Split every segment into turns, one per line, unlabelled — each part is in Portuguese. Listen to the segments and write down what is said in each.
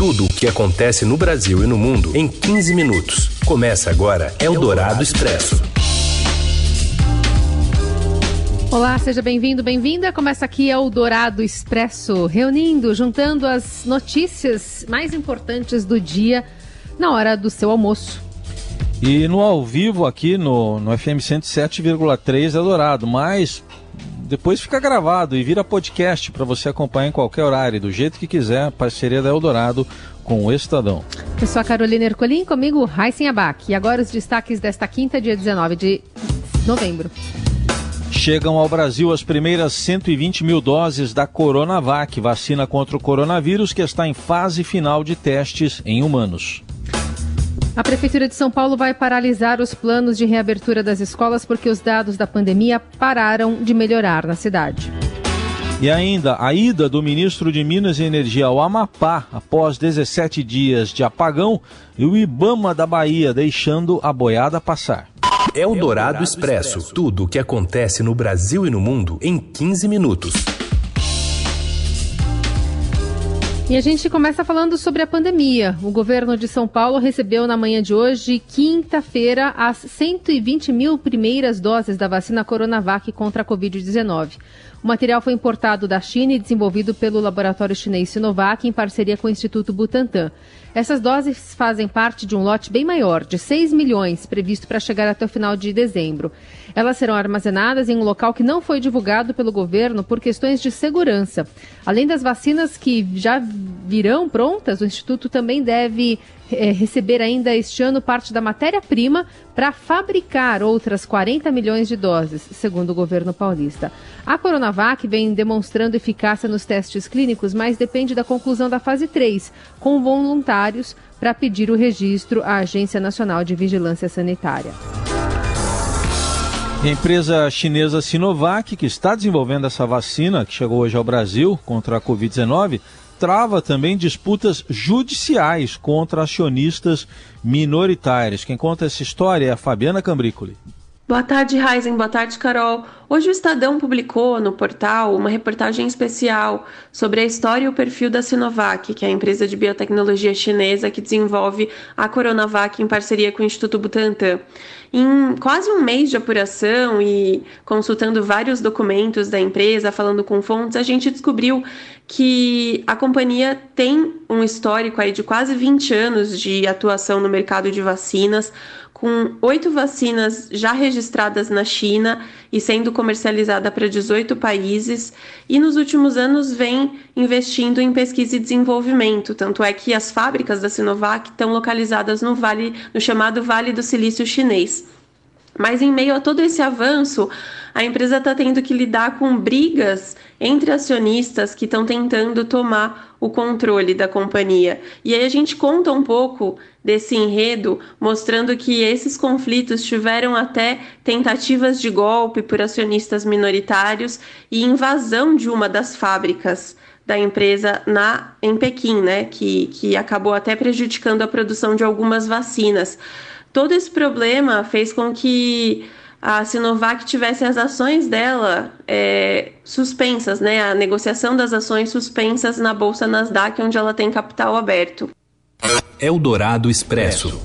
Tudo o que acontece no Brasil e no mundo em 15 minutos. Começa agora Eldorado Expresso.
Olá, seja bem-vindo, bem-vinda. Começa aqui Eldorado Expresso, reunindo, juntando as notícias mais importantes do dia na hora do seu almoço.
E no ao vivo aqui no, no FM 107,3 Eldorado, mas depois fica gravado e vira podcast para você acompanhar em qualquer horário, do jeito que quiser. Parceria da Eldorado com o Estadão.
Eu sou a Carolina Ercolim, comigo Raíssen Abac. E agora os destaques desta quinta, dia 19 de novembro.
Chegam ao Brasil as primeiras 120 mil doses da Coronavac, vacina contra o coronavírus que está em fase final de testes em humanos.
A Prefeitura de São Paulo vai paralisar os planos de reabertura das escolas porque os dados da pandemia pararam de melhorar na cidade.
E ainda a ida do ministro de Minas e Energia ao Amapá após 17 dias de apagão e o Ibama da Bahia deixando a boiada passar.
É o Dourado Expresso. Tudo o que acontece no Brasil e no mundo em 15 minutos.
E a gente começa falando sobre a pandemia. O governo de São Paulo recebeu na manhã de hoje, quinta-feira, as 120 mil primeiras doses da vacina Coronavac contra a Covid-19. O material foi importado da China e desenvolvido pelo laboratório chinês Sinovac em parceria com o Instituto Butantan. Essas doses fazem parte de um lote bem maior, de 6 milhões, previsto para chegar até o final de dezembro. Elas serão armazenadas em um local que não foi divulgado pelo governo por questões de segurança. Além das vacinas que já virão prontas, o Instituto também deve é, receber ainda este ano parte da matéria-prima para fabricar outras 40 milhões de doses, segundo o governo paulista. A Coronavac vem demonstrando eficácia nos testes clínicos, mas depende da conclusão da fase 3, com voluntários para pedir o registro à Agência Nacional de Vigilância Sanitária.
A empresa chinesa Sinovac, que está desenvolvendo essa vacina que chegou hoje ao Brasil contra a Covid-19, trava também disputas judiciais contra acionistas minoritários. Quem conta essa história é a Fabiana Cambrícoli.
Boa tarde, Raizen. Boa tarde, Carol. Hoje o Estadão publicou no portal uma reportagem especial sobre a história e o perfil da Sinovac, que é a empresa de biotecnologia chinesa que desenvolve a Coronavac em parceria com o Instituto Butantan. Em quase um mês de apuração e consultando vários documentos da empresa, falando com fontes, a gente descobriu que a companhia tem um histórico aí de quase 20 anos de atuação no mercado de vacinas, com oito vacinas já registradas na China e sendo comercializada para 18 países, e nos últimos anos vem investindo em pesquisa e desenvolvimento. Tanto é que as fábricas da Sinovac estão localizadas no vale, no chamado Vale do Silício Chinês. Mas em meio a todo esse avanço, a empresa está tendo que lidar com brigas entre acionistas que estão tentando tomar o controle da companhia. E aí a gente conta um pouco desse enredo, mostrando que esses conflitos tiveram até tentativas de golpe por acionistas minoritários e invasão de uma das fábricas da empresa na em Pequim, né, que, que acabou até prejudicando a produção de algumas vacinas. Todo esse problema fez com que a Sinovac tivesse as ações dela é, suspensas, né? A negociação das ações suspensas na Bolsa Nasdaq, onde ela tem capital aberto.
Eldorado Expresso.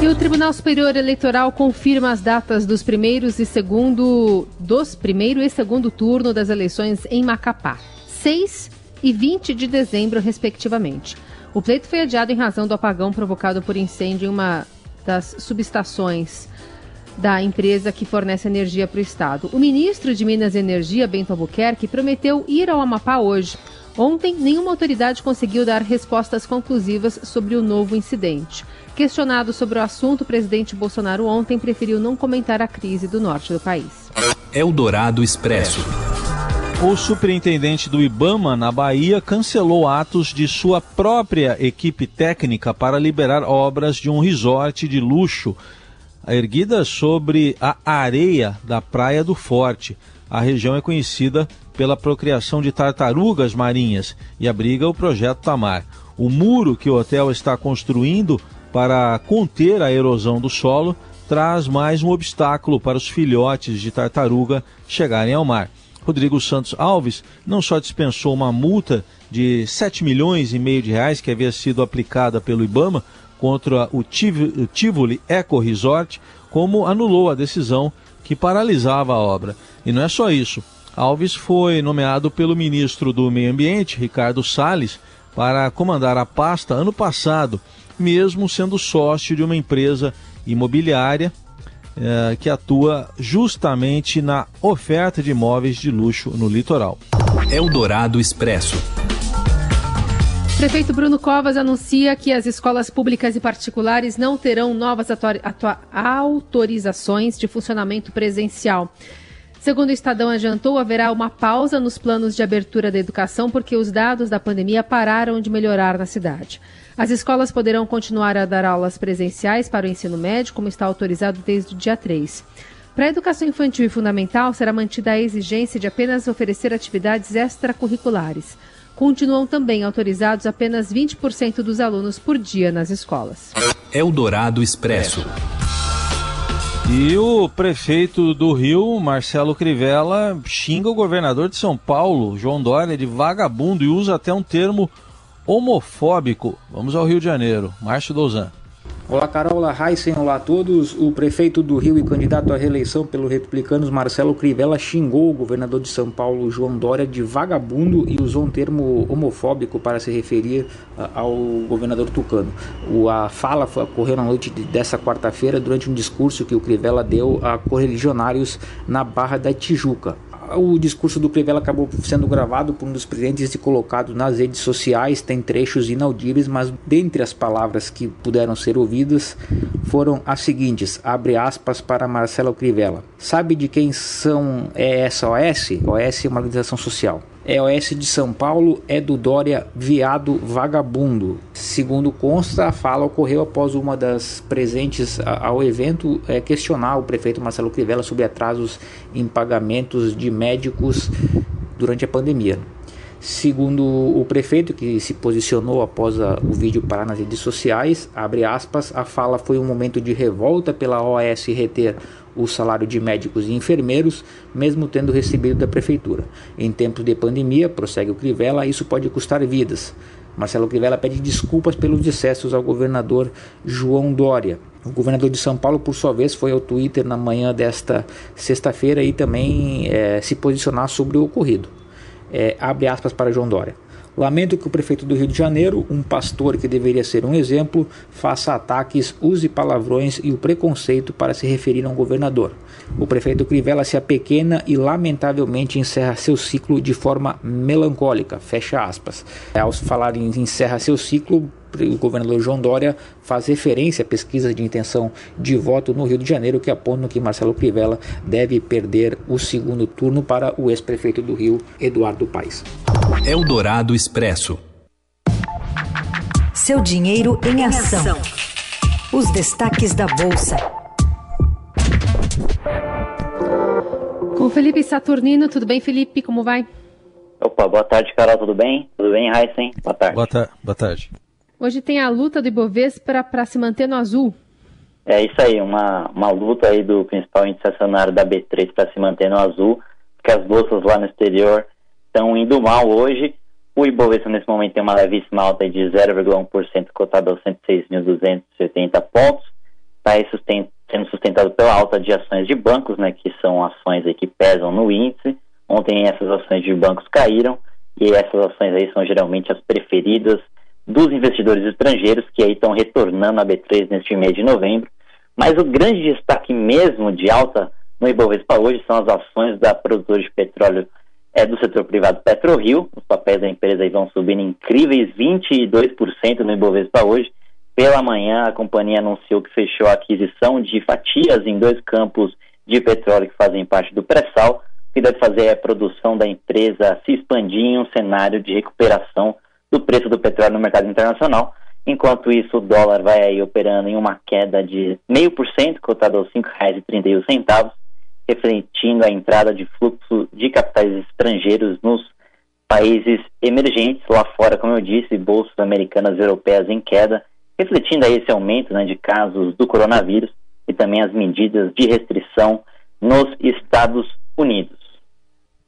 E o Tribunal Superior Eleitoral confirma as datas dos primeiros e segundo dos primeiro e segundo turno das eleições em Macapá, 6 e 20 de dezembro, respectivamente. O pleito foi adiado em razão do apagão provocado por incêndio em uma das subestações da empresa que fornece energia para o estado. O ministro de Minas e Energia, Bento Albuquerque, prometeu ir ao Amapá hoje. Ontem, nenhuma autoridade conseguiu dar respostas conclusivas sobre o novo incidente. Questionado sobre o assunto, o presidente Bolsonaro ontem preferiu não comentar a crise do norte do país.
Eldorado Expresso.
O superintendente do Ibama, na Bahia, cancelou atos de sua própria equipe técnica para liberar obras de um resort de luxo erguida sobre a areia da Praia do Forte. A região é conhecida pela procriação de tartarugas marinhas e abriga o projeto Tamar. O muro que o hotel está construindo para conter a erosão do solo traz mais um obstáculo para os filhotes de tartaruga chegarem ao mar. Rodrigo Santos Alves não só dispensou uma multa de 7 milhões e meio de reais que havia sido aplicada pelo IBAMA contra o Tivoli Eco Resort, como anulou a decisão que paralisava a obra. E não é só isso. Alves foi nomeado pelo ministro do Meio Ambiente, Ricardo Salles, para comandar a pasta ano passado, mesmo sendo sócio de uma empresa imobiliária eh, que atua justamente na oferta de imóveis de luxo no litoral.
Eldorado Expresso.
Prefeito Bruno Covas anuncia que as escolas públicas e particulares não terão novas autorizações de funcionamento presencial. Segundo o Estadão adiantou, haverá uma pausa nos planos de abertura da educação porque os dados da pandemia pararam de melhorar na cidade. As escolas poderão continuar a dar aulas presenciais para o ensino médio, como está autorizado desde o dia 3. Para a educação infantil e fundamental, será mantida a exigência de apenas oferecer atividades extracurriculares. Continuam também autorizados apenas 20% dos alunos por dia nas escolas.
Eldorado Expresso.
E o prefeito do Rio, Marcelo Crivella, xinga o governador de São Paulo, João Dória, de vagabundo e usa até um termo homofóbico. Vamos ao Rio de Janeiro. Márcio Dozan.
Olá, Carol, olá, Heisen, olá a todos. O prefeito do Rio e candidato à reeleição pelo Republicanos, Marcelo Crivella, xingou o governador de São Paulo, João Dória, de vagabundo e usou um termo homofóbico para se referir uh, ao governador tucano. A fala ocorreu na noite de, dessa quarta-feira durante um discurso que o Crivella deu a correligionários na Barra da Tijuca o discurso do Crivella acabou sendo gravado por um dos presidentes e colocado nas redes sociais. Tem trechos inaudíveis, mas dentre as palavras que puderam ser ouvidas foram as seguintes: abre aspas para Marcelo Crivella. Sabe de quem são é essa OS? OS é uma organização social. EOS de São Paulo é do Dória viado vagabundo. Segundo consta, a fala ocorreu após uma das presentes ao evento é, questionar o prefeito Marcelo Crivella sobre atrasos em pagamentos de médicos durante a pandemia. Segundo o prefeito, que se posicionou após a, o vídeo parar nas redes sociais, abre aspas, a fala foi um momento de revolta pela OAS reter o salário de médicos e enfermeiros, mesmo tendo recebido da prefeitura. Em tempos de pandemia, prossegue o Crivella, isso pode custar vidas. Marcelo Crivella pede desculpas pelos excessos ao governador João Dória. O governador de São Paulo, por sua vez, foi ao Twitter na manhã desta sexta-feira e também é, se posicionar sobre o ocorrido. É, abre aspas para João Dória. Lamento que o prefeito do Rio de Janeiro, um pastor que deveria ser um exemplo, faça ataques, use palavrões e o preconceito para se referir a um governador. O prefeito Crivella se apequena e lamentavelmente encerra seu ciclo de forma melancólica. Fecha aspas. Ao falar em encerra seu ciclo, o governador João Dória faz referência a pesquisas de intenção de voto no Rio de Janeiro que apontam que Marcelo Crivella deve perder o segundo turno para o ex-prefeito do Rio, Eduardo Paes.
Eldorado Expresso.
Seu dinheiro em ação. Os destaques da Bolsa.
Com Felipe Saturnino, tudo bem, Felipe? Como vai?
Opa, boa tarde, Carol, tudo bem? Tudo bem, Heisen? Boa tarde.
Boa, ta boa tarde.
Hoje tem a luta do Ibovespa para se manter no azul.
É isso aí, uma, uma luta aí do principal índice acionário da B3 para se manter no azul, porque as bolsas lá no exterior estão indo mal hoje. O Ibovespa nesse momento tem uma levíssima alta de 0,1%, cotado aos 106.270 pontos. Está sendo sustentado pela alta de ações de bancos, né, que são ações aí que pesam no índice. Ontem essas ações de bancos caíram e essas ações aí são geralmente as preferidas dos investidores estrangeiros que aí estão retornando à B3 neste mês de novembro. Mas o grande destaque mesmo de alta no Ibovespa hoje são as ações da produtora de petróleo é, do setor privado PetroRio. Os papéis da empresa vão subindo incríveis 22% no Ibovespa hoje. Pela manhã, a companhia anunciou que fechou a aquisição de fatias em dois campos de petróleo que fazem parte do pré-sal, que deve fazer a produção da empresa se expandir em um cenário de recuperação do preço do petróleo no mercado internacional. Enquanto isso, o dólar vai aí operando em uma queda de 0,5%, cotado aos R$ 5,31, refletindo a entrada de fluxo de capitais estrangeiros nos países emergentes, lá fora, como eu disse, bolsas americanas e europeias em queda, refletindo aí esse aumento né, de casos do coronavírus e também as medidas de restrição nos Estados Unidos.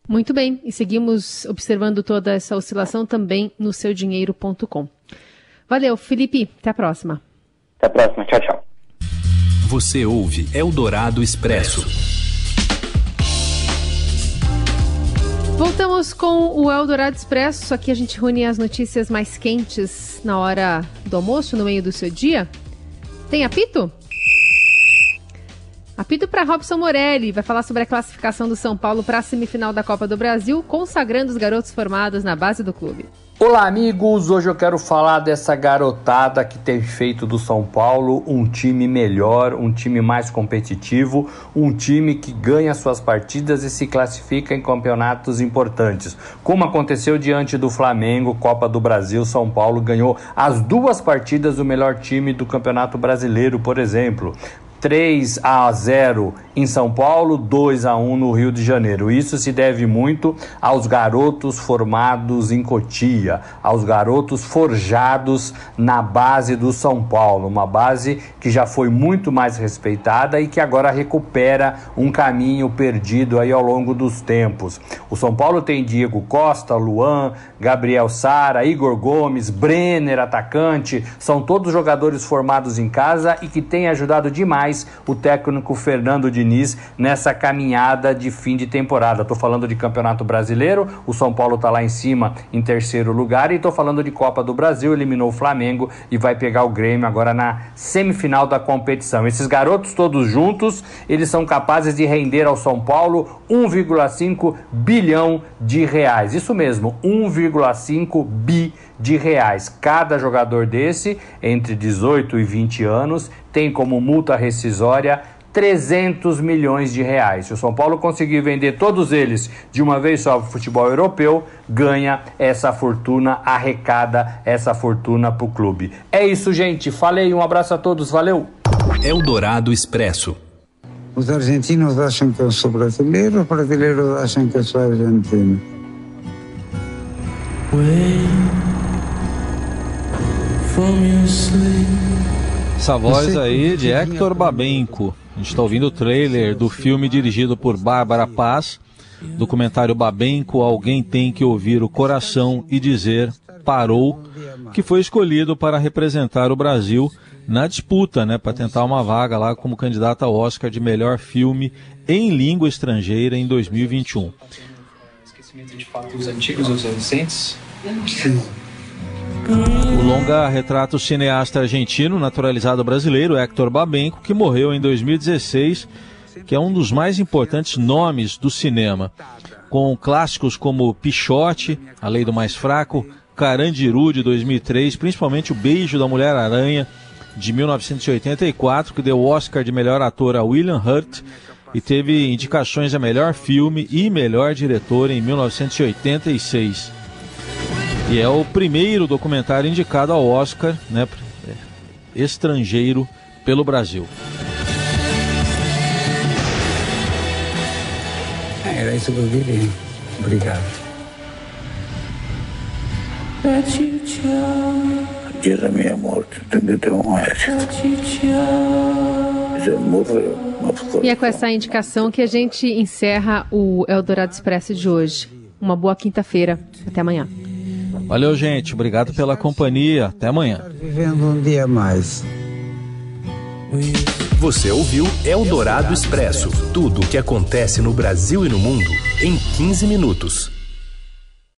Muito bem, e seguimos observando toda essa oscilação também no seudinheiro.com. Valeu, Felipe, até a próxima.
Até a próxima, tchau, tchau.
Você ouve Eldorado Expresso.
Voltamos com o Eldorado Expresso. Aqui a gente reúne as notícias mais quentes na hora do almoço, no meio do seu dia. Tem apito? Apito para Robson Morelli, vai falar sobre a classificação do São Paulo para a semifinal da Copa do Brasil, consagrando os garotos formados na base do clube.
Olá, amigos! Hoje eu quero falar dessa garotada que tem feito do São Paulo um time melhor, um time mais competitivo, um time que ganha suas partidas e se classifica em campeonatos importantes. Como aconteceu diante do Flamengo, Copa do Brasil, São Paulo ganhou as duas partidas do melhor time do Campeonato Brasileiro, por exemplo. 3 a 0 em São Paulo, 2 a 1 no Rio de Janeiro. Isso se deve muito aos garotos formados em Cotia, aos garotos forjados na base do São Paulo, uma base que já foi muito mais respeitada e que agora recupera um caminho perdido aí ao longo dos tempos. O São Paulo tem Diego Costa, Luan, Gabriel Sara, Igor Gomes, Brenner, atacante, são todos jogadores formados em casa e que têm ajudado demais o técnico Fernando Diniz nessa caminhada de fim de temporada. Estou falando de Campeonato Brasileiro, o São Paulo está lá em cima em terceiro lugar e estou falando de Copa do Brasil, eliminou o Flamengo e vai pegar o Grêmio agora na semifinal da competição. Esses garotos todos juntos, eles são capazes de render ao São Paulo 1,5 bilhão de reais. Isso mesmo, 1,5 bi de reais. Cada jogador desse, entre 18 e 20 anos, tem como multa rescisória 300 milhões de reais. Se o São Paulo conseguir vender todos eles de uma vez só para o futebol europeu, ganha essa fortuna, arrecada essa fortuna para o clube. É isso, gente. Falei, um abraço a todos, valeu!
Eldorado Expresso.
Os argentinos acham que eu sou brasileiro, os brasileiros acham que eu sou argentino.
Essa voz aí de Hector Babenco. A gente está ouvindo o trailer do filme dirigido por Bárbara Paz, documentário Babenco, Alguém Tem Que Ouvir o Coração e Dizer Parou, que foi escolhido para representar o Brasil na disputa, né, para tentar uma vaga lá como candidato ao Oscar de melhor filme em língua estrangeira em 2021.
Esquecimento de fatos antigos ou recentes?
O longa retrata o cineasta argentino naturalizado brasileiro Héctor Babenco, que morreu em 2016, que é um dos mais importantes nomes do cinema, com clássicos como Pichote, A Lei do Mais Fraco, Carandiru de 2003, principalmente O Beijo da Mulher Aranha de 1984, que deu o Oscar de melhor ator a William Hurt e teve indicações a melhor filme e melhor diretor em 1986. E é o primeiro documentário indicado ao Oscar, né, estrangeiro pelo Brasil.
Era isso que eu queria. Obrigado. Dia da minha morte, tem que ter um resto. Já morreu.
E é com essa indicação que a gente encerra o Eldorado Expresso de hoje. Uma boa quinta-feira. Até amanhã.
Valeu, gente. Obrigado pela companhia. Até amanhã.
Vivendo um dia mais.
Você ouviu Eldorado Expresso tudo o que acontece no Brasil e no mundo em 15 minutos.